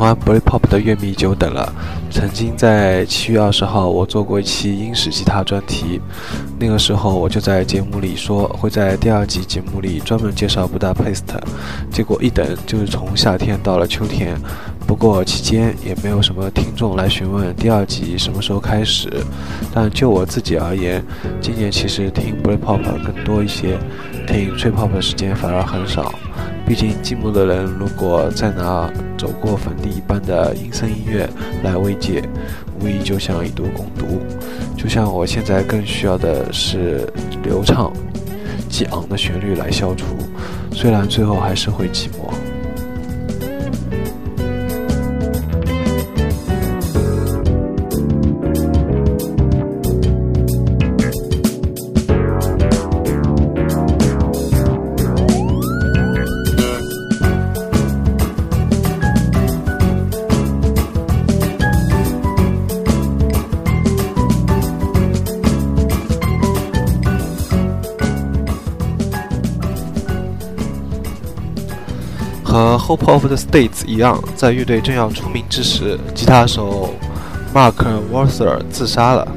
欢 Britpop 的乐迷久等了。曾经在七月二十号，我做过一期英式吉他专题，那个时候我就在节目里说会在第二集节目里专门介绍 Budapest。结果一等就是从夏天到了秋天，不过期间也没有什么听众来询问第二集什么时候开始。但就我自己而言，今年其实听 Britpop 更多一些，听 Trip-Hop 的时间反而很少。毕竟，寂寞的人如果再拿走过坟地一般的阴森音乐来慰藉，无疑就像以毒攻毒。就像我现在更需要的是流畅、激昂的旋律来消除，虽然最后还是会寂寞。Hope of the States 一样，在乐队正要出名之时，吉他手 Mark Walser 自杀了。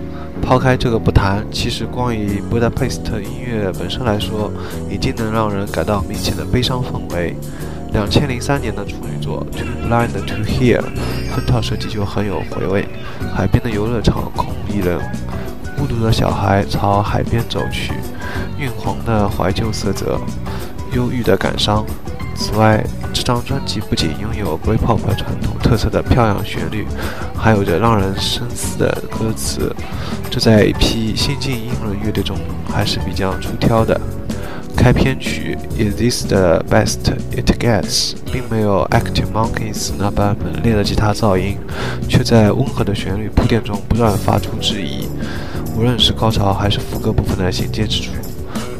抛开这个不谈，其实光以 Budapest 音乐本身来说，已经能让人感到明显的悲伤氛围。两千零三年的处女作《To Blind to Hear》封套设计就很有回味。海边的游乐场空无一人，孤独的小孩朝海边走去，晕黄的怀旧色泽，忧郁的感伤。此外，这张专辑不仅拥有 Britpop 传统特色的漂亮旋律，还有着让人深思的歌词，这在一批新晋英伦乐队中还是比较出挑的。开篇曲《Is This the Best It Gets》并没有 Active Monkeys 那般猛烈的吉他噪音，却在温和的旋律铺垫中不断发出质疑。无论是高潮还是副歌部分的衔接之处，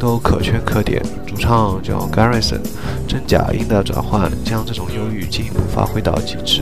都可圈可点。主唱叫 Garrison，真假音的转换将这种忧郁进一步发挥到极致。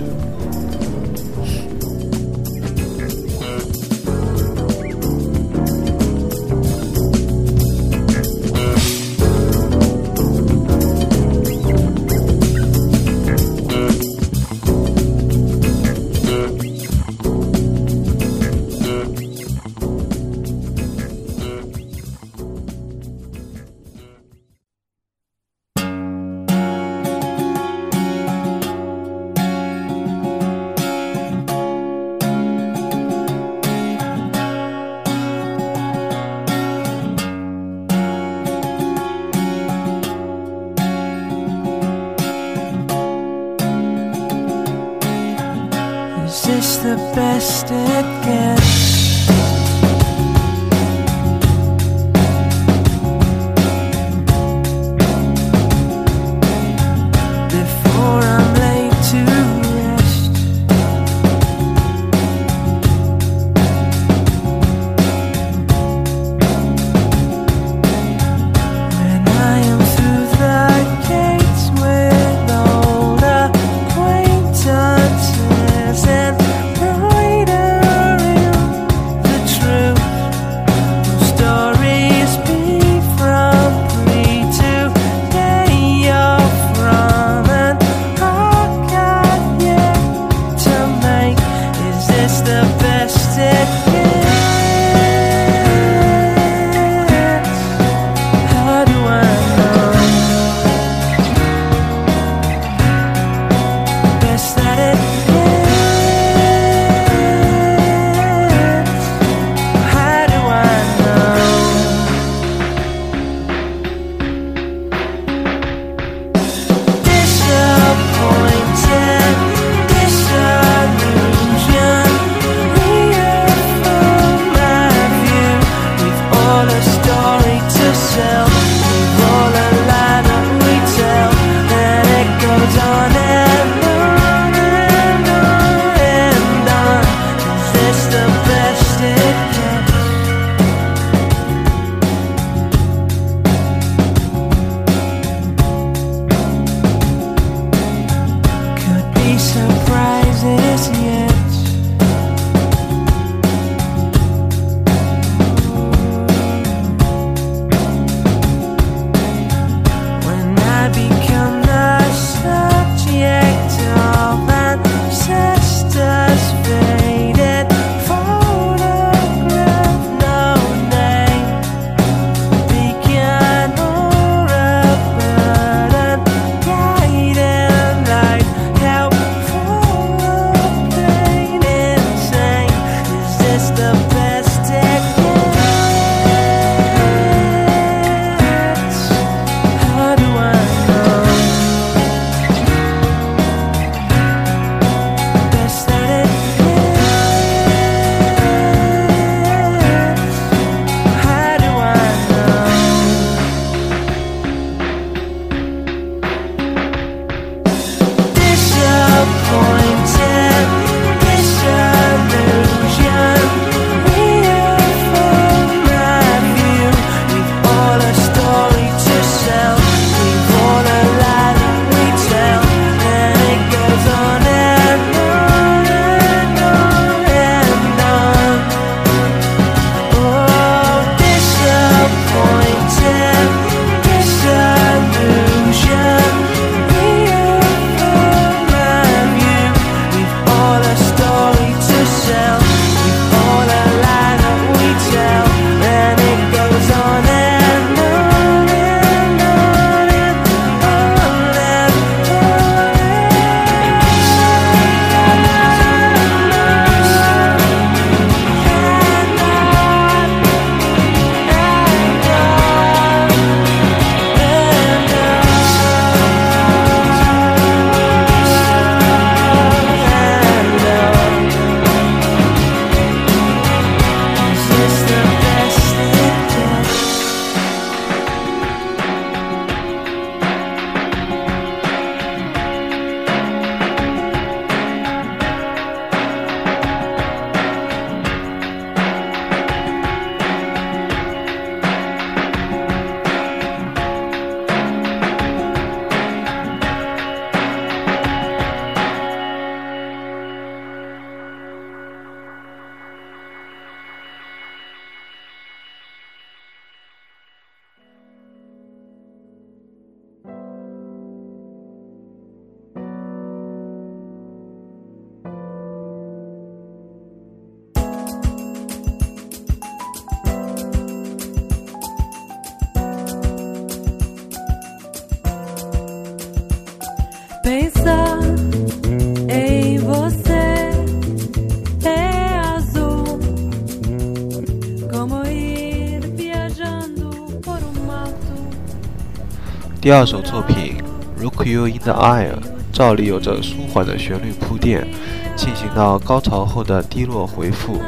第二首作品《Look You in the Eye》照例有着舒缓的旋律铺垫，进行到高潮后的低落回复，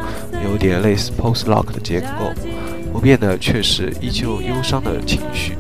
有点类似 Post-lock 的结构，不变的却是依旧忧伤的情绪。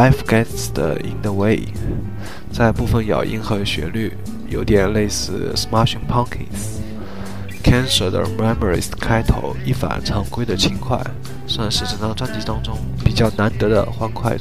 Life gets in the way，在部分咬音和旋律有点类似 Smashing Pumpkins。Cancer 的 Memories 开头一反常规的轻快，算是整张专辑当中比较难得的欢快。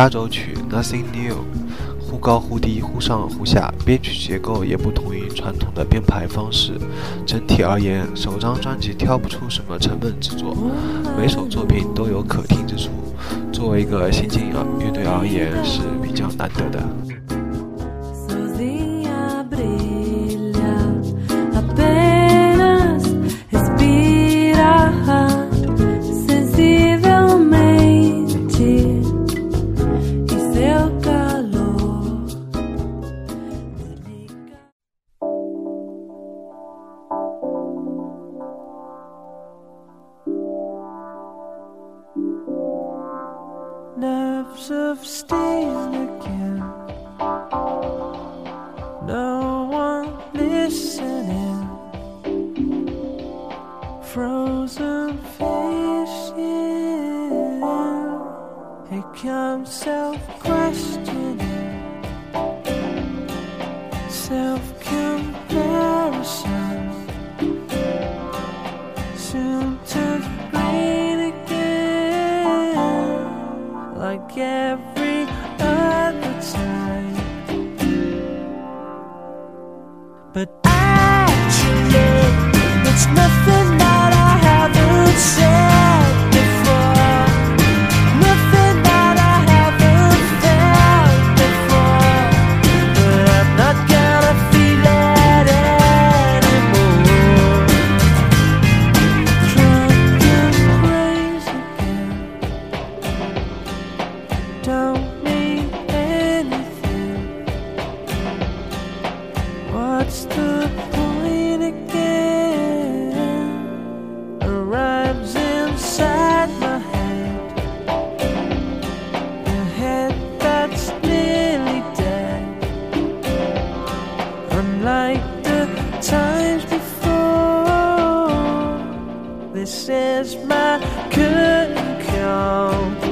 压轴曲《Nothing New》，忽高忽低，忽上忽下，编曲结构也不同于传统的编排方式。整体而言，首张专辑挑不出什么沉闷之作，每首作品都有可听之处。作为一个新晋乐队而言，是比较难得的。Is my curtain call.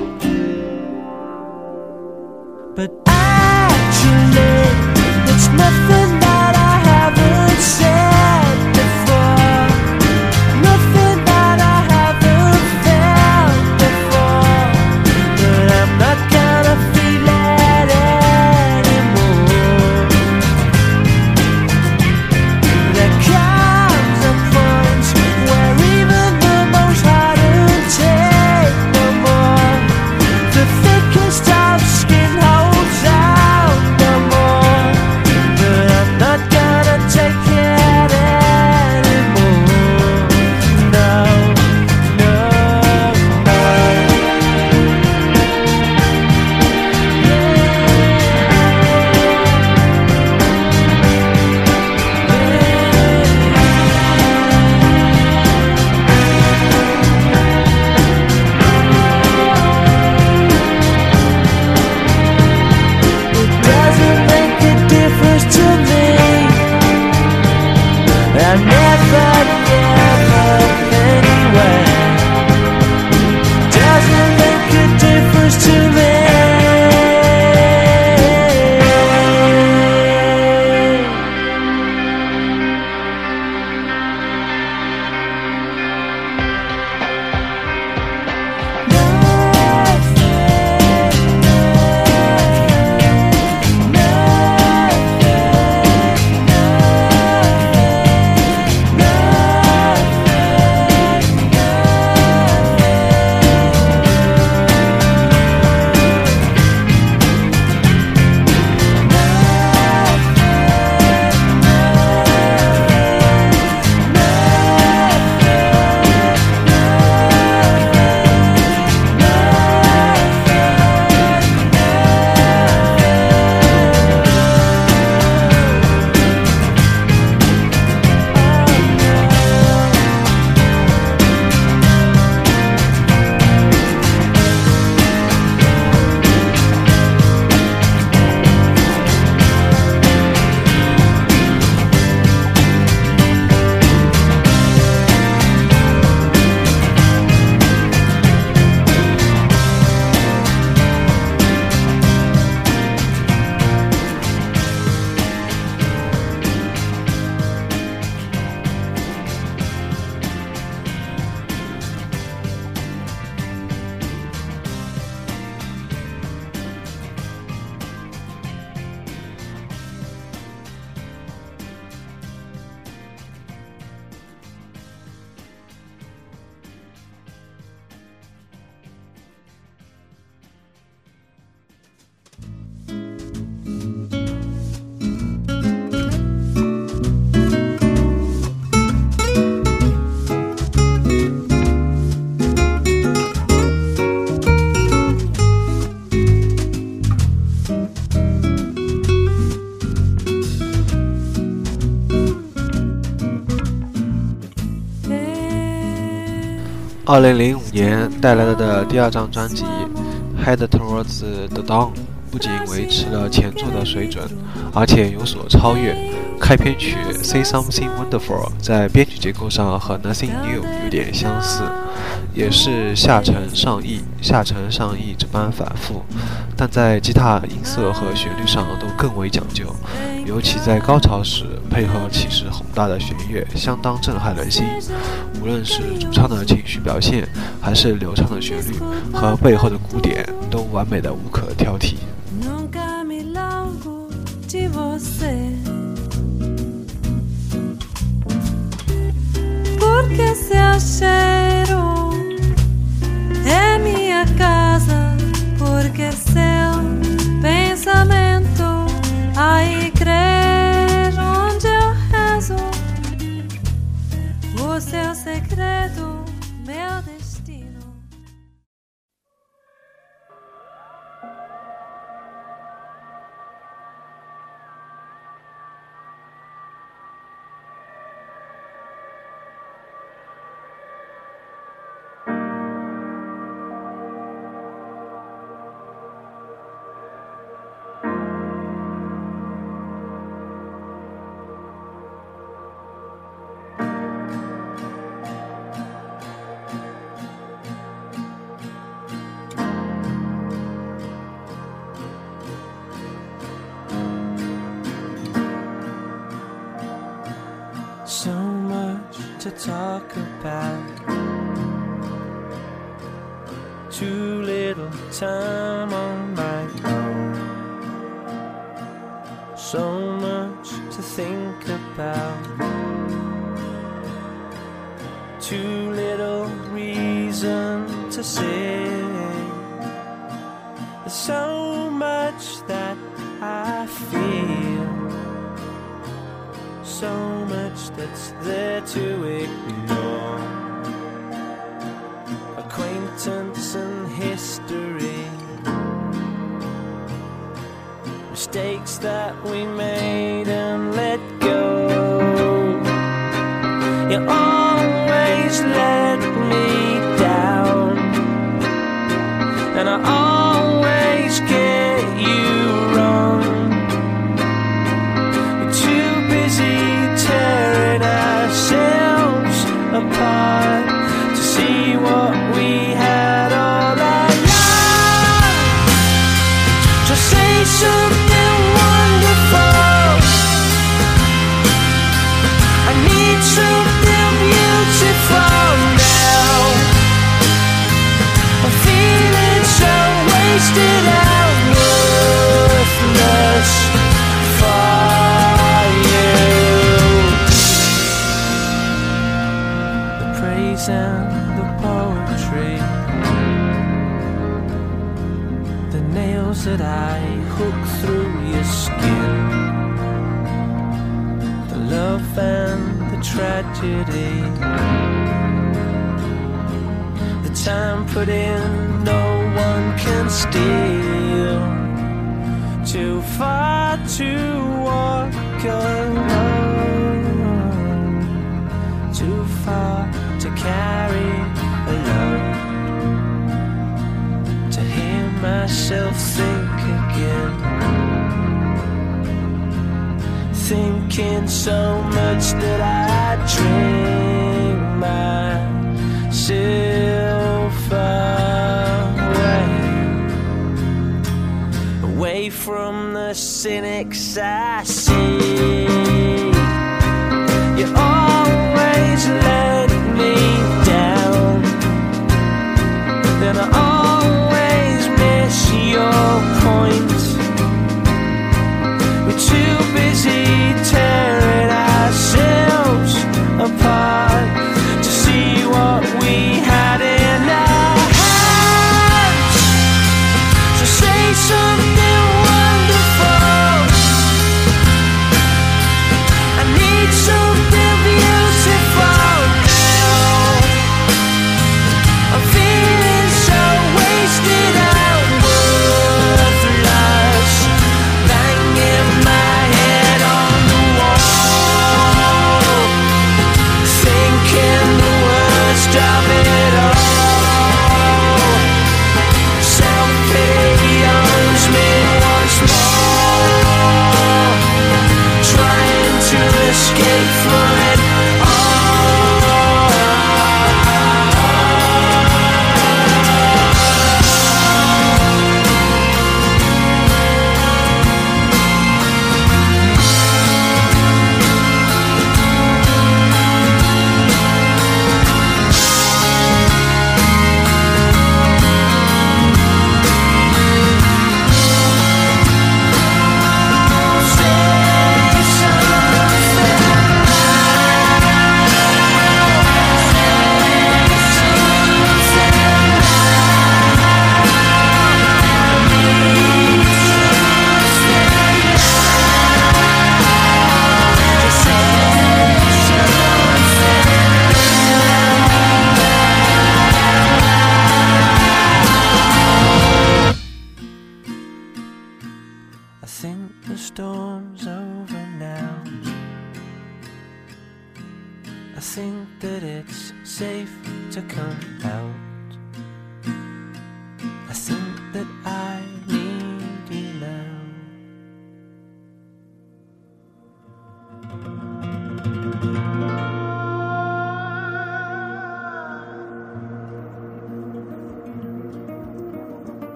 二零零五年带来的第二张专辑《Head Towards the Dawn》不仅维持了前作的水准，而且有所超越。开篇曲《Say Something Wonderful》在编曲结构上和《Nothing New》有点相似，也是下沉上抑、下沉上抑这般反复，但在吉他音色和旋律上都更为讲究。尤其在高潮时，配合气势宏大的弦乐，相当震撼人心。无论是主唱的情绪表现，还是流畅的旋律和背后的鼓点，都完美的无可挑剔。Largo de você. Porque seu cheiro é minha casa. Porque seu pensamento a igreja onde eu rezo. O seu segredo, Too little reason to say. There's so much that I feel so much that's there to ignore. Acquaintance and history, mistakes that we made and let go. You let me down, and I always get you wrong. We're too busy tearing ourselves apart to see what we had all along. So say something tragedy, the time put in, no one can steal. Too far to walk alone, too far to carry alone, to hear myself think again, thinking so much that I in excess.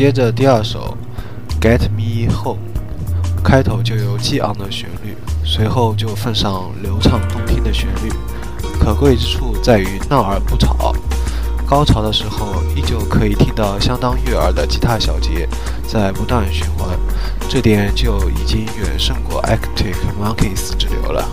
接着第二首《Get Me Home》，开头就有激昂的旋律，随后就奉上流畅动听的旋律。可贵之处在于闹而不吵，高潮的时候依旧可以听到相当悦耳的吉他小节在不断循环，这点就已经远胜过 Arctic Monkeys 之流了。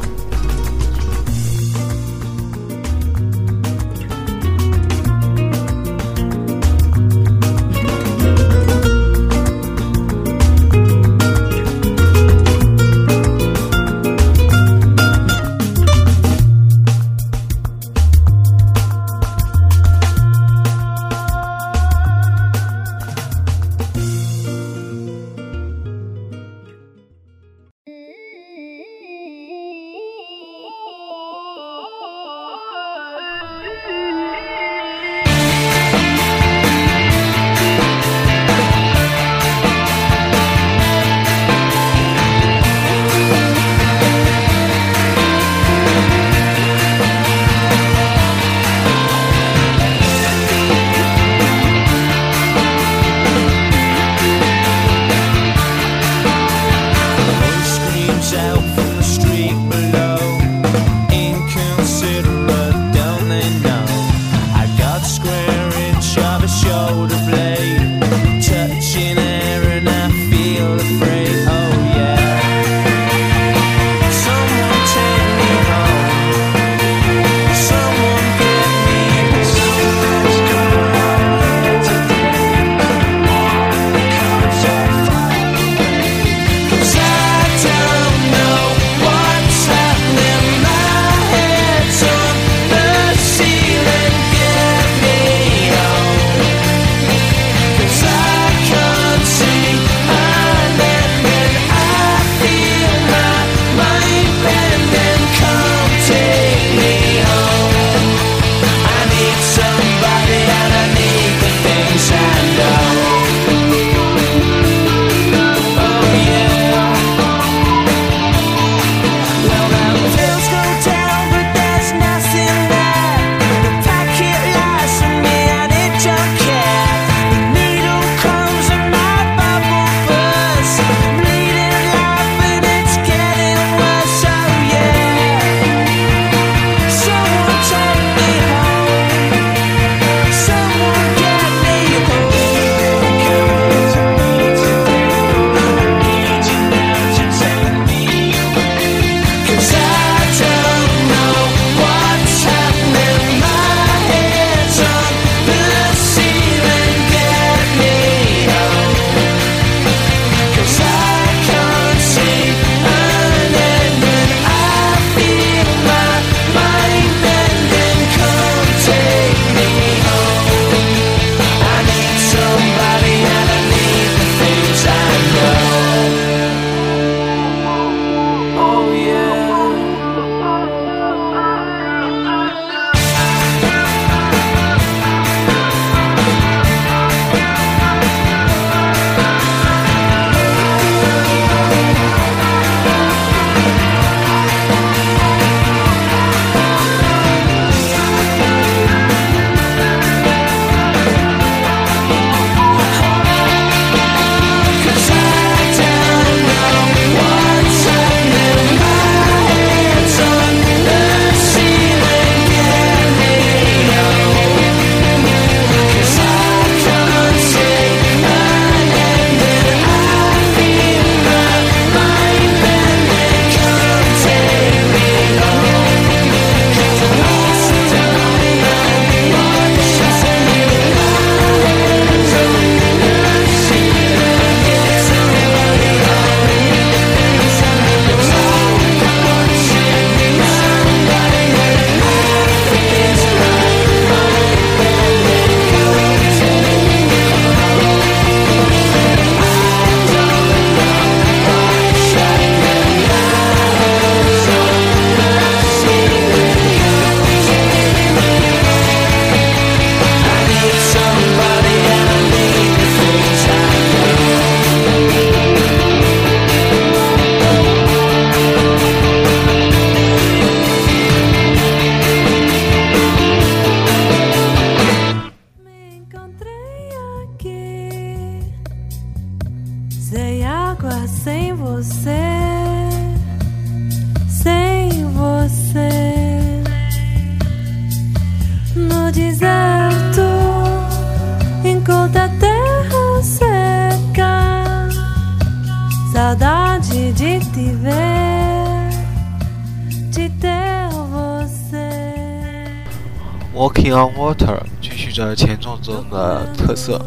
中的特色。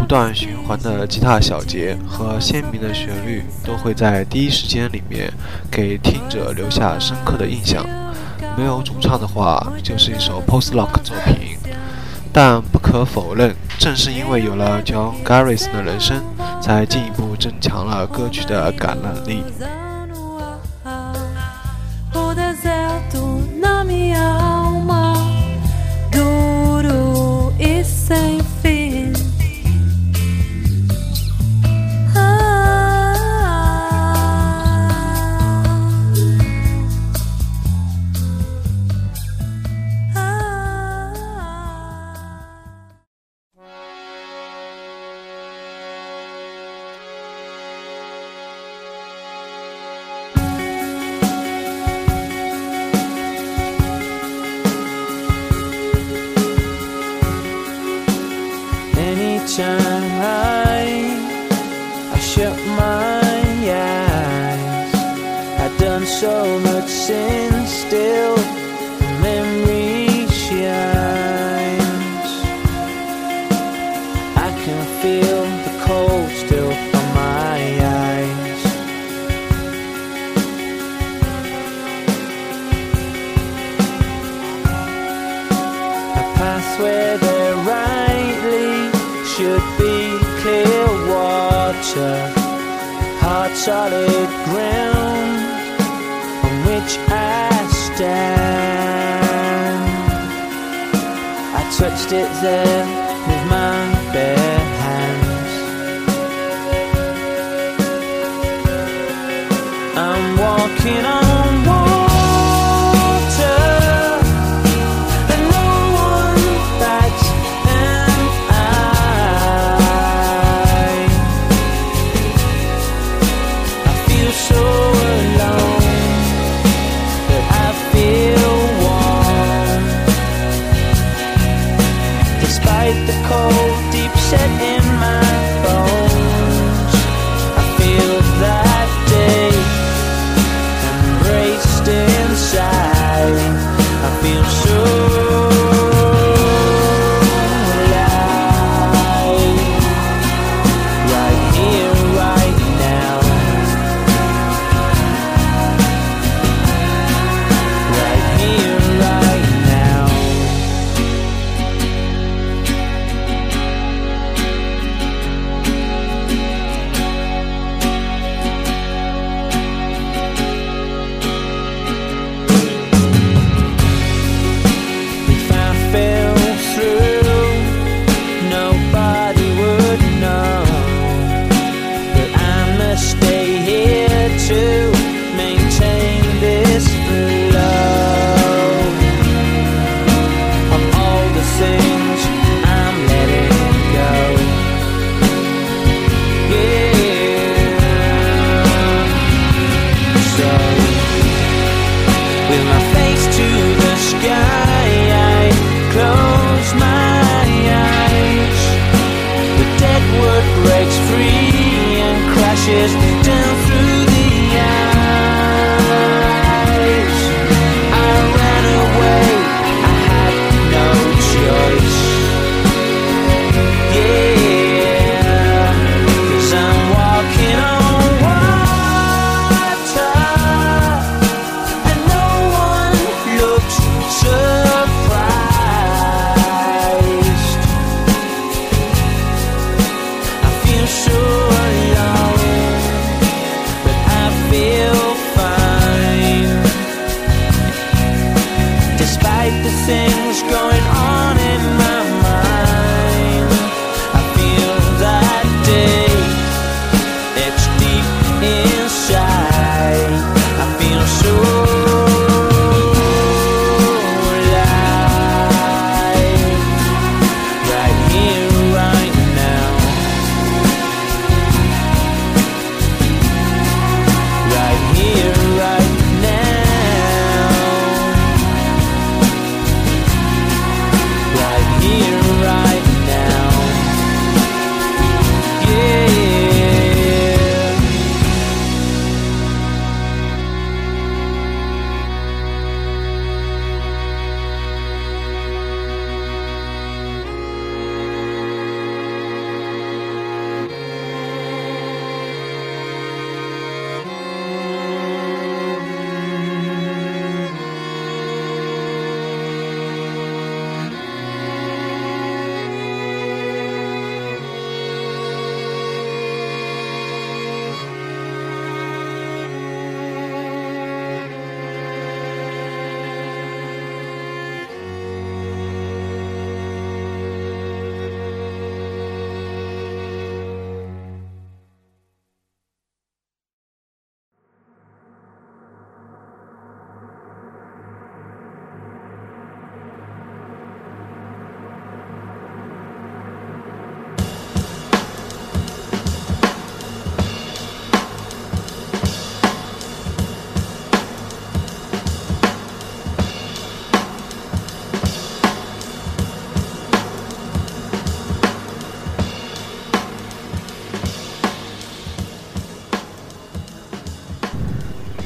不断循环的吉他小节和鲜明的旋律都会在第一时间里面给听者留下深刻的印象。没有主唱的话就是一首 post lock 作品。但不可否认正是因为有了 john garrison 的人生才进一步增强了歌曲的感染力。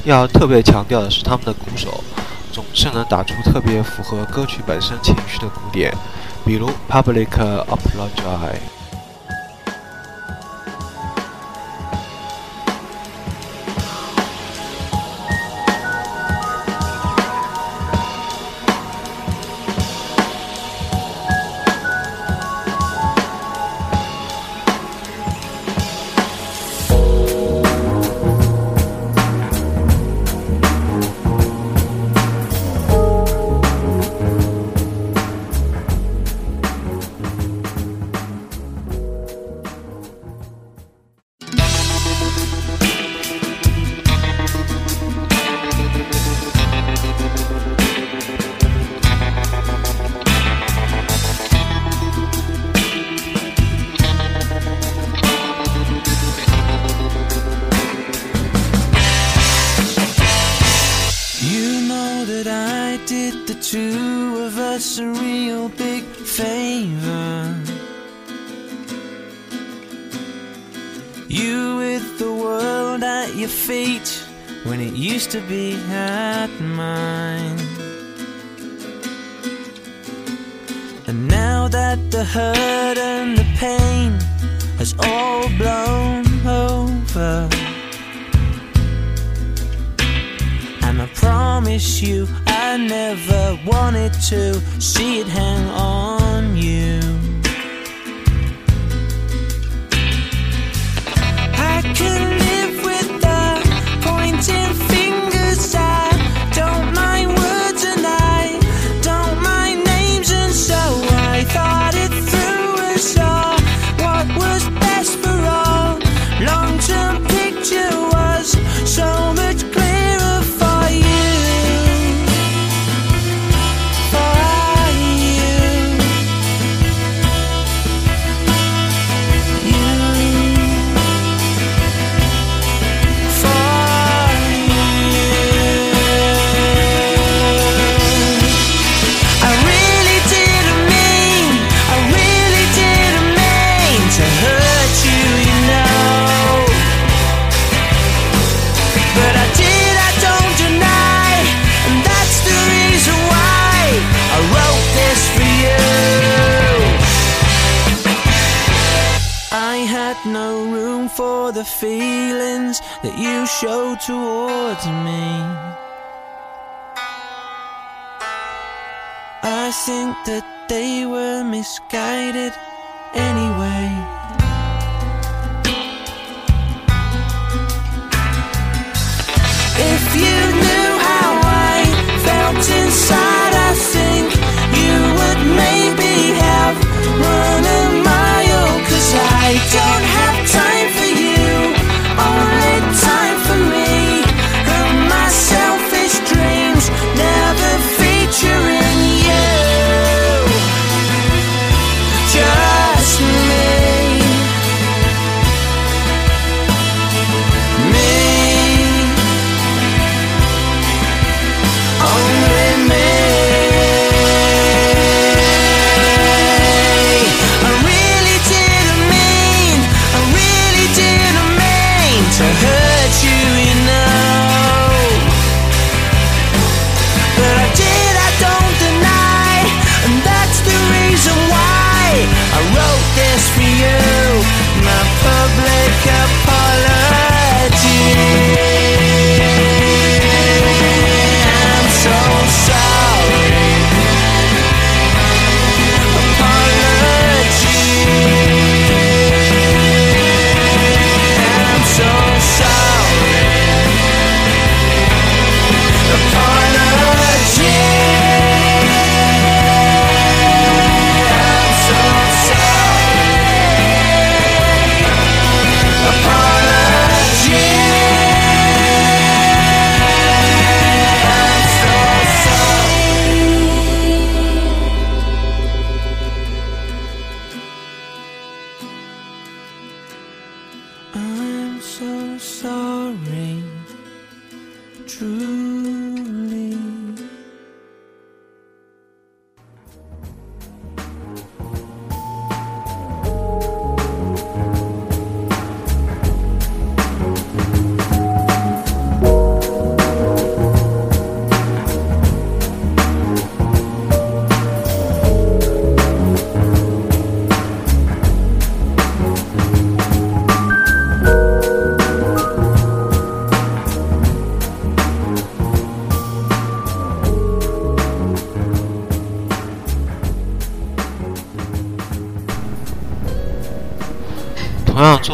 要特别强调的是，他们的鼓手总是能打出特别符合歌曲本身情绪的鼓点，比如 public applaud。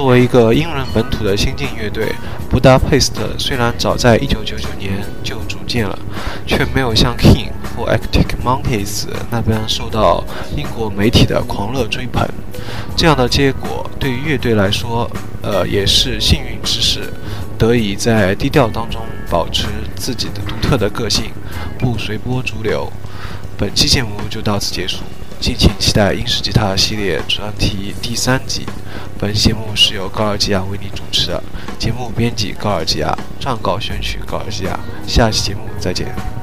作为一个英伦本土的新晋乐队，Budapest 虽然早在1999年就组建了，却没有像 King 或 Arctic Monkeys 那般受到英国媒体的狂热追捧。这样的结果对于乐队来说，呃，也是幸运之事，得以在低调当中保持自己的独特的个性，不随波逐流。本期节目就到此结束。敬请期待英式吉他系列专题第三集。本节目是由高尔基亚为您主持的，节目编辑高尔基亚，撰稿选曲高尔基亚。下期节目再见。